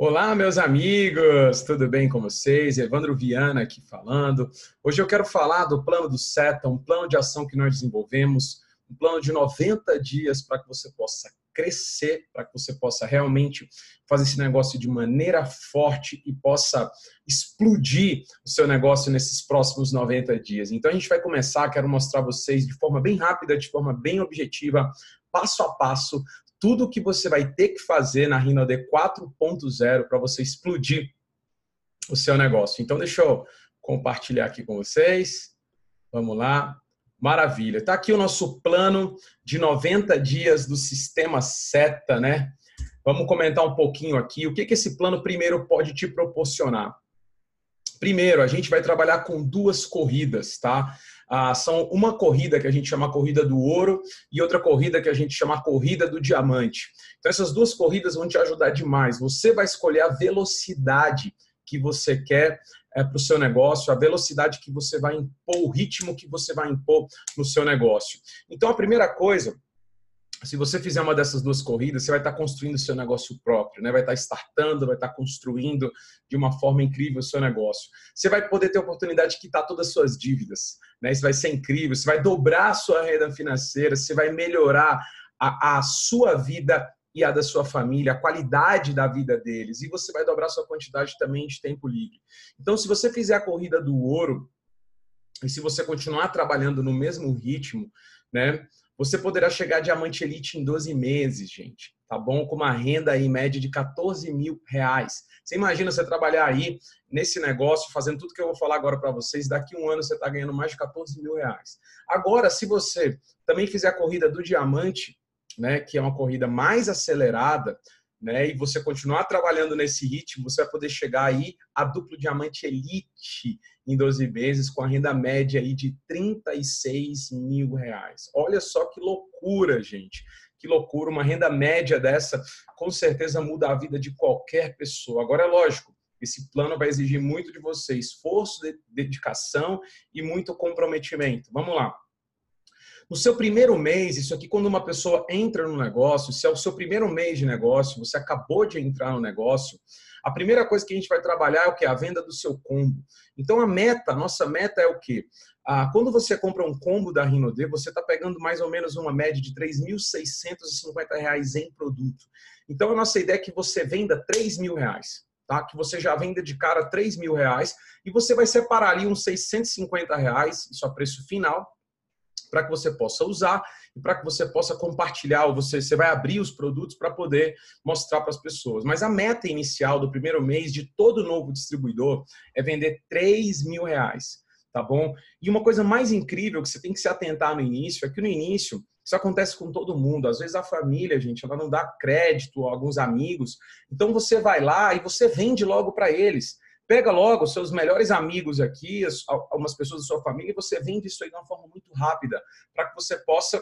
Olá, meus amigos, tudo bem com vocês? Evandro Viana aqui falando. Hoje eu quero falar do plano do SETA, um plano de ação que nós desenvolvemos, um plano de 90 dias para que você possa crescer, para que você possa realmente fazer esse negócio de maneira forte e possa explodir o seu negócio nesses próximos 90 dias. Então a gente vai começar, quero mostrar a vocês de forma bem rápida, de forma bem objetiva, passo a passo, tudo que você vai ter que fazer na RinoD 4.0 para você explodir o seu negócio. Então, deixa eu compartilhar aqui com vocês. Vamos lá. Maravilha. Está aqui o nosso plano de 90 dias do sistema SETA, né? Vamos comentar um pouquinho aqui o que, que esse plano primeiro pode te proporcionar. Primeiro, a gente vai trabalhar com duas corridas, tá? Ah, são uma corrida que a gente chama corrida do ouro e outra corrida que a gente chama corrida do diamante. Então, essas duas corridas vão te ajudar demais. Você vai escolher a velocidade que você quer é, para o seu negócio, a velocidade que você vai impor, o ritmo que você vai impor no seu negócio. Então, a primeira coisa se você fizer uma dessas duas corridas, você vai estar construindo o seu negócio próprio, né? vai estar startando, vai estar construindo de uma forma incrível o seu negócio. Você vai poder ter a oportunidade de quitar todas as suas dívidas. Né? Isso vai ser incrível, você vai dobrar a sua renda financeira, você vai melhorar a, a sua vida e a da sua família, a qualidade da vida deles, e você vai dobrar a sua quantidade também de tempo livre. Então, se você fizer a corrida do ouro, e se você continuar trabalhando no mesmo ritmo, né? Você poderá chegar a diamante elite em 12 meses, gente, tá bom? Com uma renda em média de 14 mil reais. Você imagina você trabalhar aí nesse negócio, fazendo tudo que eu vou falar agora para vocês, daqui um ano você está ganhando mais de 14 mil reais. Agora, se você também fizer a corrida do diamante, né, que é uma corrida mais acelerada, né, e você continuar trabalhando nesse ritmo, você vai poder chegar aí a duplo diamante elite em 12 meses com a renda média aí de 36 mil reais. Olha só que loucura, gente. Que loucura, uma renda média dessa com certeza muda a vida de qualquer pessoa. Agora é lógico, esse plano vai exigir muito de você, esforço, dedicação e muito comprometimento. Vamos lá. No seu primeiro mês, isso aqui, quando uma pessoa entra no negócio, se é o seu primeiro mês de negócio, você acabou de entrar no negócio, a primeira coisa que a gente vai trabalhar é o que? A venda do seu combo. Então, a meta, a nossa meta é o quê? Ah, quando você compra um combo da Rinode, você está pegando mais ou menos uma média de R$ 3.650 em produto. Então, a nossa ideia é que você venda R$ reais. Tá? Que você já venda de cara R$ mil reais e você vai separar ali uns 650 reais, isso a preço final, para que você possa usar e para que você possa compartilhar, ou você, você vai abrir os produtos para poder mostrar para as pessoas. Mas a meta inicial do primeiro mês de todo novo distribuidor é vender 3 mil reais, tá bom? E uma coisa mais incrível que você tem que se atentar no início é que no início isso acontece com todo mundo. Às vezes a família, gente, ela não dá crédito a alguns amigos. Então você vai lá e você vende logo para eles. Pega logo seus melhores amigos aqui, algumas pessoas da sua família, e você vende isso aí de uma forma muito rápida, para que você possa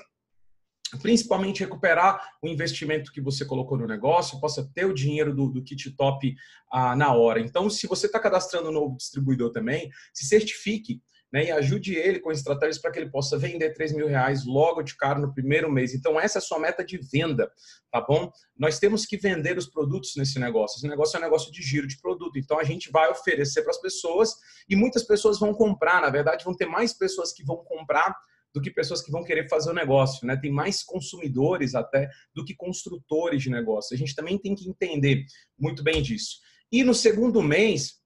principalmente recuperar o investimento que você colocou no negócio, possa ter o dinheiro do, do kit top ah, na hora. Então, se você está cadastrando um novo distribuidor também, se certifique né, e ajude ele com estratégias para que ele possa vender 3 mil reais logo de cara no primeiro mês. Então, essa é a sua meta de venda, tá bom? Nós temos que vender os produtos nesse negócio. Esse negócio é um negócio de giro de produto. Então, a gente vai oferecer para as pessoas e muitas pessoas vão comprar. Na verdade, vão ter mais pessoas que vão comprar do que pessoas que vão querer fazer o negócio, né? Tem mais consumidores até do que construtores de negócio. A gente também tem que entender muito bem disso. E no segundo mês,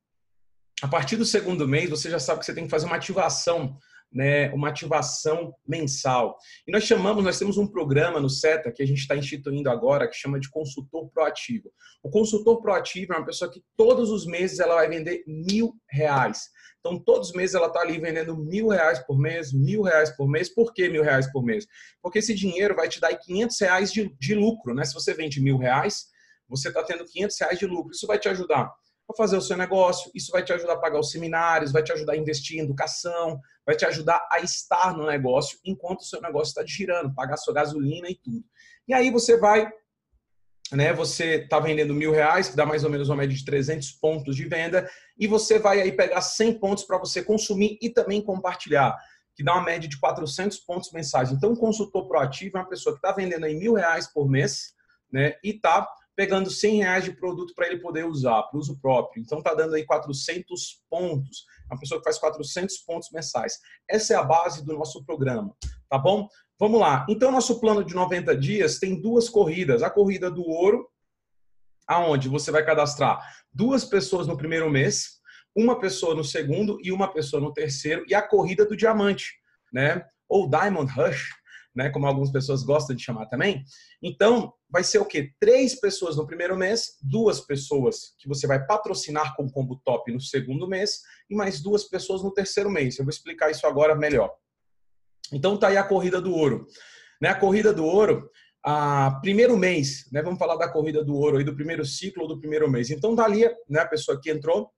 a partir do segundo mês, você já sabe que você tem que fazer uma ativação, né, uma ativação mensal. E nós chamamos, nós temos um programa no SETA que a gente está instituindo agora, que chama de consultor proativo. O consultor proativo é uma pessoa que todos os meses ela vai vender mil reais. Então, todos os meses ela está ali vendendo mil reais por mês, mil reais por mês. Por que mil reais por mês? Porque esse dinheiro vai te dar 500 reais de, de lucro, né? Se você vende mil reais, você está tendo 500 reais de lucro. Isso vai te ajudar a fazer o seu negócio, isso vai te ajudar a pagar os seminários, vai te ajudar a investir em educação, vai te ajudar a estar no negócio enquanto o seu negócio está girando, pagar sua gasolina e tudo. E aí você vai, né? Você está vendendo mil reais, que dá mais ou menos uma média de 300 pontos de venda, e você vai aí pegar 100 pontos para você consumir e também compartilhar que dá uma média de 400 pontos mensais. Então, um consultor proativo é uma pessoa que está vendendo aí mil reais por mês, né? E está pegando 100 reais de produto para ele poder usar, para uso próprio. Então tá dando aí 400 pontos. Uma pessoa que faz 400 pontos mensais. Essa é a base do nosso programa, tá bom? Vamos lá. Então nosso plano de 90 dias tem duas corridas. A corrida do ouro, aonde você vai cadastrar duas pessoas no primeiro mês, uma pessoa no segundo e uma pessoa no terceiro, e a corrida do diamante, né? Ou Diamond Rush, né? Como algumas pessoas gostam de chamar também. Então, vai ser o quê? Três pessoas no primeiro mês, duas pessoas que você vai patrocinar com combo top no segundo mês e mais duas pessoas no terceiro mês. Eu vou explicar isso agora melhor. Então, tá aí a corrida do ouro. Né? A corrida do ouro, a primeiro mês, né? Vamos falar da corrida do ouro aí do primeiro ciclo ou do primeiro mês. Então, tá ali, né? A pessoa que entrou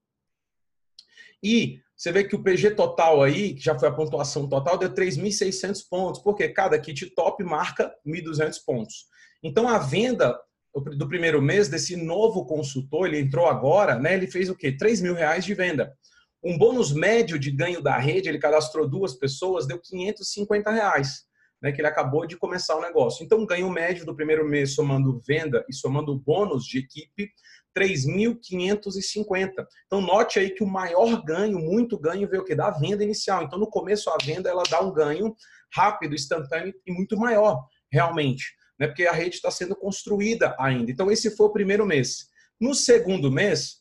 e você vê que o PG total aí, que já foi a pontuação total, deu 3.600 pontos, porque cada kit top marca 1.200 pontos. Então, a venda do primeiro mês desse novo consultor, ele entrou agora, né? Ele fez o quê? 3 mil reais de venda. Um bônus médio de ganho da rede, ele cadastrou duas pessoas, deu 550 reais, né? Que ele acabou de começar o negócio. Então, ganho médio do primeiro mês, somando venda e somando bônus de equipe, 3.550. Então, note aí que o maior ganho, muito ganho, veio o quê? Da venda inicial. Então, no começo, a venda ela dá um ganho rápido, instantâneo e muito maior, realmente. Né? Porque a rede está sendo construída ainda. Então, esse foi o primeiro mês. No segundo mês,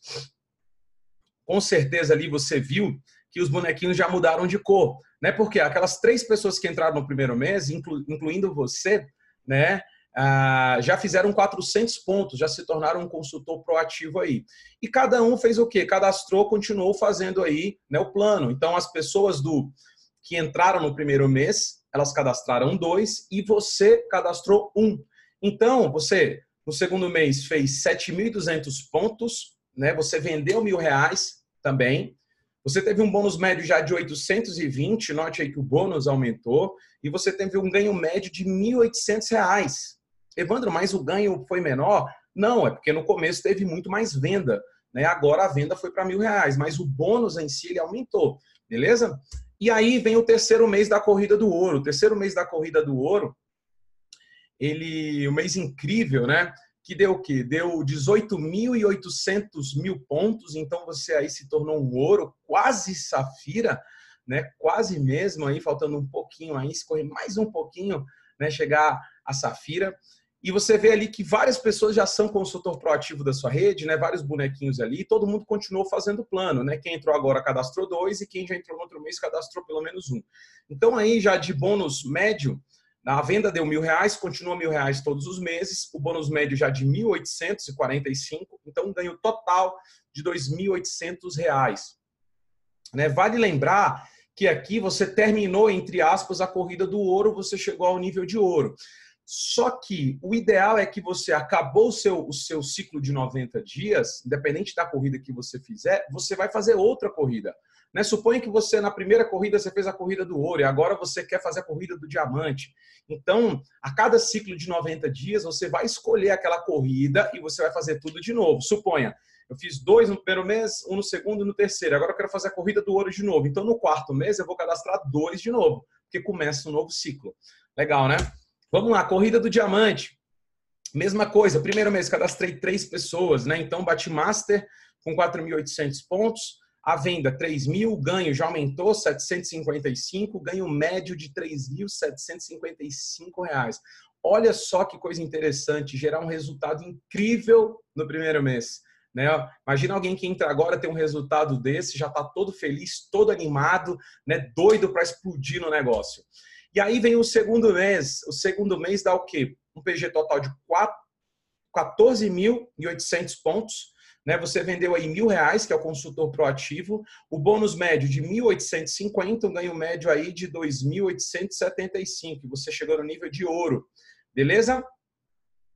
com certeza ali você viu que os bonequinhos já mudaram de cor. Né? Porque aquelas três pessoas que entraram no primeiro mês, inclu, incluindo você, né? Ah, já fizeram 400 pontos, já se tornaram um consultor proativo aí. E cada um fez o quê? Cadastrou, continuou fazendo aí né, o plano. Então, as pessoas do que entraram no primeiro mês, elas cadastraram dois e você cadastrou um. Então, você, no segundo mês, fez 7.200 pontos, né? você vendeu mil reais também, você teve um bônus médio já de 820, note aí que o bônus aumentou, e você teve um ganho médio de R$ 1.800. Evandro, mas o ganho foi menor? Não, é porque no começo teve muito mais venda. Né? Agora a venda foi para mil reais, mas o bônus em si ele aumentou, beleza? E aí vem o terceiro mês da corrida do ouro. O terceiro mês da corrida do ouro, ele, um mês incrível, né? Que deu o quê? Deu 18.800 mil pontos. Então você aí se tornou um ouro, quase safira, né? Quase mesmo aí, faltando um pouquinho aí, se correr mais um pouquinho, né? Chegar a safira. E você vê ali que várias pessoas já são consultor proativo da sua rede, né? Vários bonequinhos ali, e todo mundo continuou fazendo plano, né? Quem entrou agora cadastrou dois e quem já entrou no outro mês cadastrou pelo menos um. Então aí já de bônus médio, a venda deu mil reais, continua mil reais todos os meses, o bônus médio já de 1.845, então um ganho total de 2.800 reais. Né? Vale lembrar que aqui você terminou, entre aspas, a corrida do ouro, você chegou ao nível de ouro. Só que o ideal é que você acabou o seu, o seu ciclo de 90 dias, independente da corrida que você fizer, você vai fazer outra corrida. Né? Suponha que você, na primeira corrida, você fez a corrida do ouro e agora você quer fazer a corrida do diamante. Então, a cada ciclo de 90 dias, você vai escolher aquela corrida e você vai fazer tudo de novo. Suponha, eu fiz dois no primeiro mês, um no segundo e no terceiro. Agora eu quero fazer a corrida do ouro de novo. Então, no quarto mês, eu vou cadastrar dois de novo, porque começa um novo ciclo. Legal, né? Vamos lá, corrida do diamante. Mesma coisa, primeiro mês cadastrei três pessoas, né? Então bati master com 4.800 pontos, a venda 3.000, ganho já aumentou 755, ganho médio de 3.755 reais. Olha só que coisa interessante, gerar um resultado incrível no primeiro mês. Né? Imagina alguém que entra agora tem um resultado desse, já está todo feliz, todo animado, né? doido para explodir no negócio. E aí vem o segundo mês. O segundo mês dá o quê? Um PG total de 14.800 pontos. Né? Você vendeu aí mil reais, que é o consultor proativo. O bônus médio de 1.850, um ganho médio aí de 2.875. Você chegou no nível de ouro. Beleza?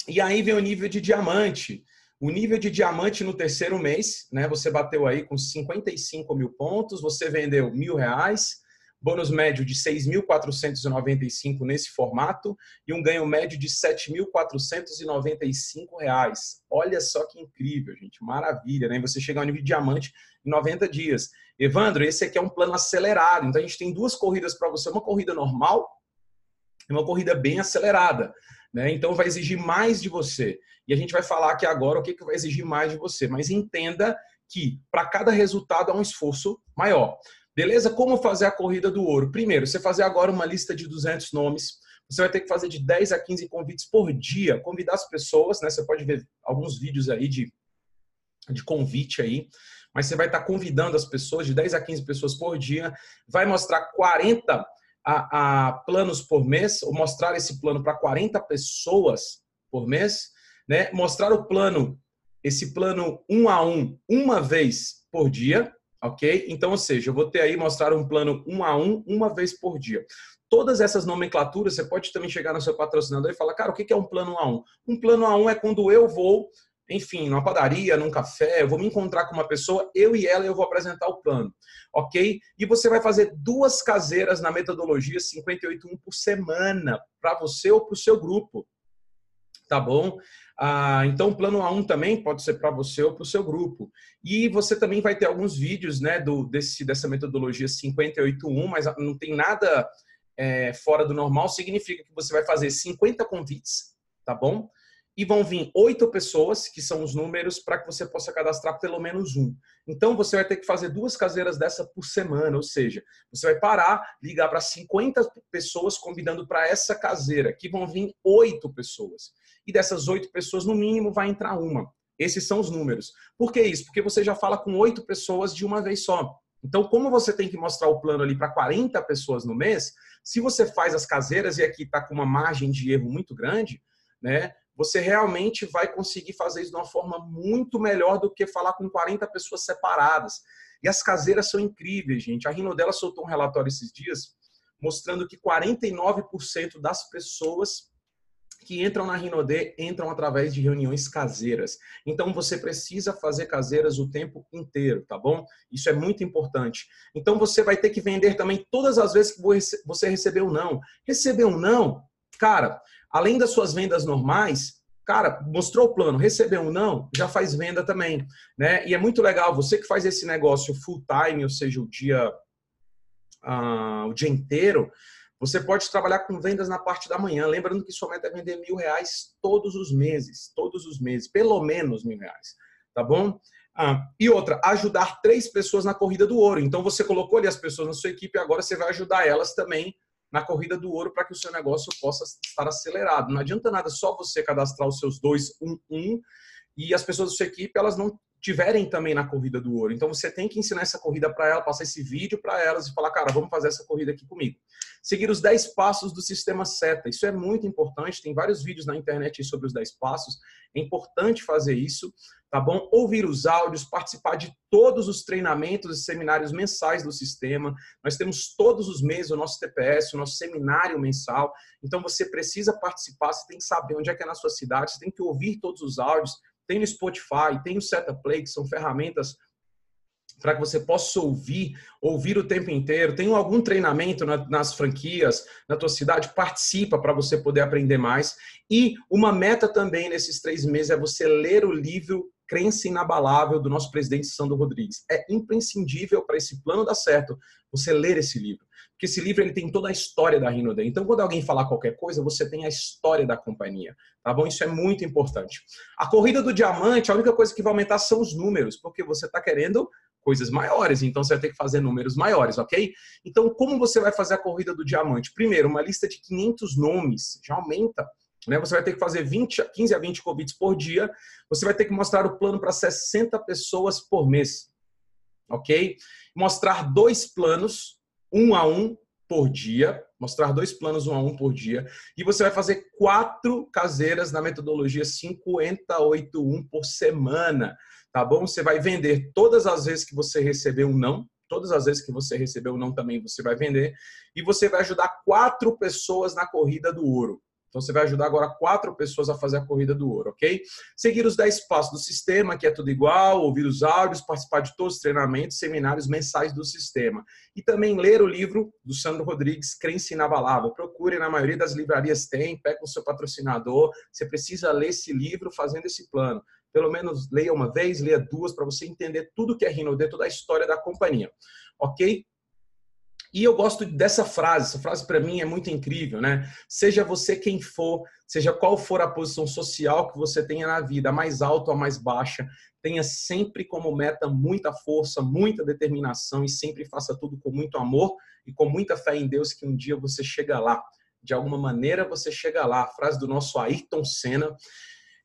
E aí vem o nível de diamante. O nível de diamante no terceiro mês, né? Você bateu aí com 55 mil pontos, você vendeu mil reais, bônus médio de 6.495 nesse formato e um ganho médio de 7.495 reais. Olha só que incrível, gente, maravilha, né? Você chega ao nível de diamante em 90 dias. Evandro, esse aqui é um plano acelerado, então a gente tem duas corridas para você, uma corrida normal É uma corrida bem acelerada, né? Então vai exigir mais de você. E a gente vai falar aqui agora o que, que vai exigir mais de você. Mas entenda que para cada resultado há um esforço maior. Beleza? Como fazer a corrida do ouro? Primeiro, você fazer agora uma lista de 200 nomes. Você vai ter que fazer de 10 a 15 convites por dia. Convidar as pessoas, né? Você pode ver alguns vídeos aí de, de convite aí. Mas você vai estar convidando as pessoas, de 10 a 15 pessoas por dia. Vai mostrar 40 a, a planos por mês, ou mostrar esse plano para 40 pessoas por mês, né? Mostrar o plano, esse plano um a um, uma vez por dia, ok? Então, ou seja, eu vou ter aí mostrar um plano um a um, uma vez por dia. Todas essas nomenclaturas, você pode também chegar no seu patrocinador e falar, cara, o que é um plano um a um? Um plano a um é quando eu vou enfim, numa padaria, num café, eu vou me encontrar com uma pessoa, eu e ela eu vou apresentar o plano, ok? E você vai fazer duas caseiras na metodologia 58.1 por semana, para você ou para o seu grupo, tá bom? Ah, então, o plano A1 também pode ser para você ou para o seu grupo. E você também vai ter alguns vídeos né, do, desse, dessa metodologia 58.1, mas não tem nada é, fora do normal, significa que você vai fazer 50 convites, tá bom? e vão vir oito pessoas, que são os números, para que você possa cadastrar pelo menos um. Então, você vai ter que fazer duas caseiras dessa por semana, ou seja, você vai parar, ligar para 50 pessoas, convidando para essa caseira, que vão vir oito pessoas. E dessas oito pessoas, no mínimo, vai entrar uma. Esses são os números. Por que isso? Porque você já fala com oito pessoas de uma vez só. Então, como você tem que mostrar o plano ali para 40 pessoas no mês, se você faz as caseiras e aqui está com uma margem de erro muito grande, né? você realmente vai conseguir fazer isso de uma forma muito melhor do que falar com 40 pessoas separadas. E as caseiras são incríveis, gente. A Rinodela soltou um relatório esses dias mostrando que 49% das pessoas que entram na Rinodê entram através de reuniões caseiras. Então você precisa fazer caseiras o tempo inteiro, tá bom? Isso é muito importante. Então você vai ter que vender também todas as vezes que você recebeu não. Recebeu não, cara, além das suas vendas normais, cara, mostrou o plano, recebeu um não, já faz venda também, né? E é muito legal, você que faz esse negócio full time, ou seja, o dia, uh, o dia inteiro, você pode trabalhar com vendas na parte da manhã, lembrando que sua meta é vender mil reais todos os meses, todos os meses, pelo menos mil reais, tá bom? Ah, e outra, ajudar três pessoas na corrida do ouro. Então você colocou ali as pessoas na sua equipe, agora você vai ajudar elas também na corrida do ouro para que o seu negócio possa estar acelerado. Não adianta nada só você cadastrar os seus dois, um, um, e as pessoas da sua equipe elas não tiverem também na corrida do ouro. Então você tem que ensinar essa corrida para ela, passar esse vídeo para elas e falar, cara, vamos fazer essa corrida aqui comigo. Seguir os 10 passos do sistema SETA. Isso é muito importante, tem vários vídeos na internet sobre os 10 passos. É importante fazer isso tá bom? Ouvir os áudios, participar de todos os treinamentos e seminários mensais do sistema. Nós temos todos os meses o nosso TPS, o nosso seminário mensal. Então você precisa participar, você tem que saber onde é que é na sua cidade, você tem que ouvir todos os áudios. Tem no Spotify, tem o Setup Play, que são ferramentas para que você possa ouvir, ouvir o tempo inteiro. Tem algum treinamento nas franquias, na tua cidade? Participa para você poder aprender mais. E uma meta também nesses três meses é você ler o livro crença inabalável do nosso presidente Sandro Rodrigues. É imprescindível para esse plano dar certo você ler esse livro. Porque esse livro ele tem toda a história da Rinode. Então, quando alguém falar qualquer coisa, você tem a história da companhia. Tá bom? Isso é muito importante. A corrida do diamante, a única coisa que vai aumentar são os números, porque você está querendo coisas maiores, então você vai ter que fazer números maiores, ok? Então, como você vai fazer a corrida do diamante? Primeiro, uma lista de 500 nomes já aumenta né? Você vai ter que fazer 20, 15 a 20 convites por dia. Você vai ter que mostrar o plano para 60 pessoas por mês. Ok? Mostrar dois planos, um a um por dia. Mostrar dois planos, um a um por dia. E você vai fazer quatro caseiras na metodologia 5081 por semana. Tá bom? Você vai vender todas as vezes que você recebeu um não. Todas as vezes que você recebeu um não também você vai vender. E você vai ajudar quatro pessoas na corrida do ouro. Então você vai ajudar agora quatro pessoas a fazer a corrida do ouro, ok? Seguir os dez passos do sistema, que é tudo igual, ouvir os áudios, participar de todos os treinamentos, seminários mensais do sistema. E também ler o livro do Sandro Rodrigues, Crença Inabalável. Procure, na maioria das livrarias tem, pega o seu patrocinador. Você precisa ler esse livro fazendo esse plano. Pelo menos leia uma vez, leia duas, para você entender tudo que é Rinode, toda a história da companhia. Ok? E eu gosto dessa frase, essa frase para mim é muito incrível, né? Seja você quem for, seja qual for a posição social que você tenha na vida, a mais alta ou a mais baixa, tenha sempre como meta muita força, muita determinação e sempre faça tudo com muito amor e com muita fé em Deus que um dia você chega lá. De alguma maneira você chega lá. A frase do nosso Ayrton Senna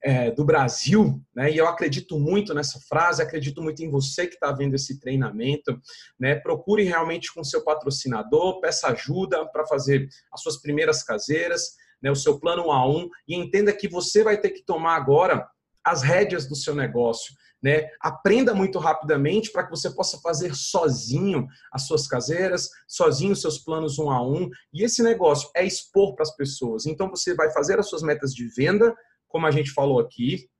é, do Brasil, né? E eu acredito muito nessa frase, acredito muito em você que está vendo esse treinamento, né? Procure realmente com seu patrocinador, peça ajuda para fazer as suas primeiras caseiras, né? O seu plano a um e entenda que você vai ter que tomar agora as rédeas do seu negócio. Né? Aprenda muito rapidamente para que você possa fazer sozinho as suas caseiras, sozinho os seus planos um a um. E esse negócio é expor para as pessoas. Então você vai fazer as suas metas de venda, como a gente falou aqui,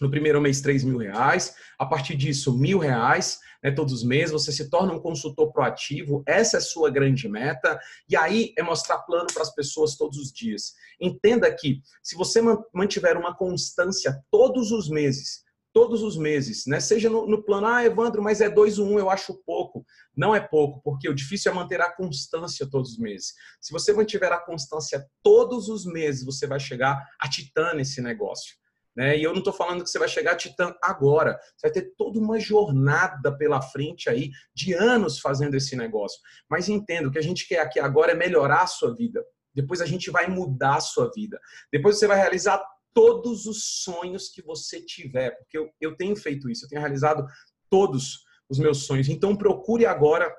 no primeiro mês, 3 mil reais. A partir disso, mil reais né, todos os meses. Você se torna um consultor proativo. Essa é a sua grande meta. E aí é mostrar plano para as pessoas todos os dias. Entenda que se você mantiver uma constância todos os meses, todos os meses, né? Seja no, no, plano, ah, Evandro, mas é 2 1, eu acho pouco. Não é pouco, porque o difícil é manter a constância todos os meses. Se você mantiver a constância todos os meses, você vai chegar a titã nesse negócio. Né? E eu não estou falando que você vai chegar a titã agora. Você vai ter toda uma jornada pela frente aí de anos fazendo esse negócio. Mas entenda, o que a gente quer aqui agora é melhorar a sua vida. Depois a gente vai mudar a sua vida. Depois você vai realizar todos os sonhos que você tiver, porque eu, eu tenho feito isso, eu tenho realizado todos os meus sonhos. Então, procure agora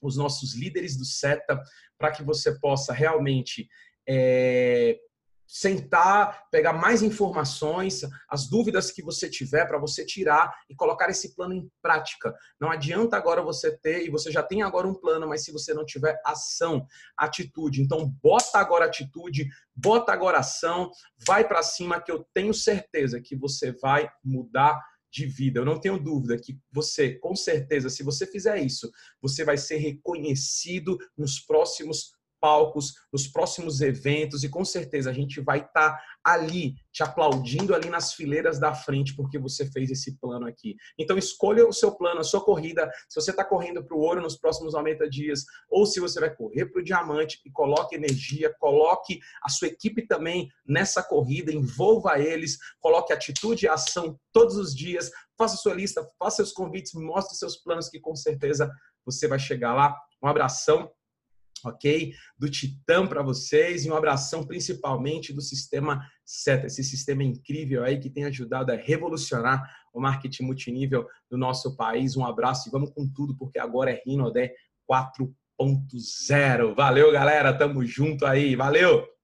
os nossos líderes do SETA para que você possa realmente é, sentar, pegar mais informações, as dúvidas que você tiver para você tirar e colocar esse plano em prática. Não adianta agora você ter e você já tem agora um plano, mas se você não tiver ação, atitude, então bota agora atitude, bota agora ação, vai para cima que eu tenho certeza que você vai mudar de vida. Eu não tenho dúvida que você, com certeza, se você fizer isso, você vai ser reconhecido nos próximos palcos, nos próximos eventos, e com certeza a gente vai estar tá ali, te aplaudindo ali nas fileiras da frente, porque você fez esse plano aqui. Então, escolha o seu plano, a sua corrida. Se você está correndo para o ouro nos próximos 90 dias, ou se você vai correr para o diamante, e coloque energia, coloque a sua equipe também nessa corrida, envolva eles, coloque atitude e ação todos os dias, faça sua lista, faça seus convites, mostre seus planos, que com certeza você vai chegar lá. Um abração ok? Do Titã para vocês e um abração principalmente do sistema SETA, esse sistema incrível aí que tem ajudado a revolucionar o marketing multinível do nosso país. Um abraço e vamos com tudo, porque agora é Rinodé 4.0. Valeu, galera, tamo junto aí, valeu!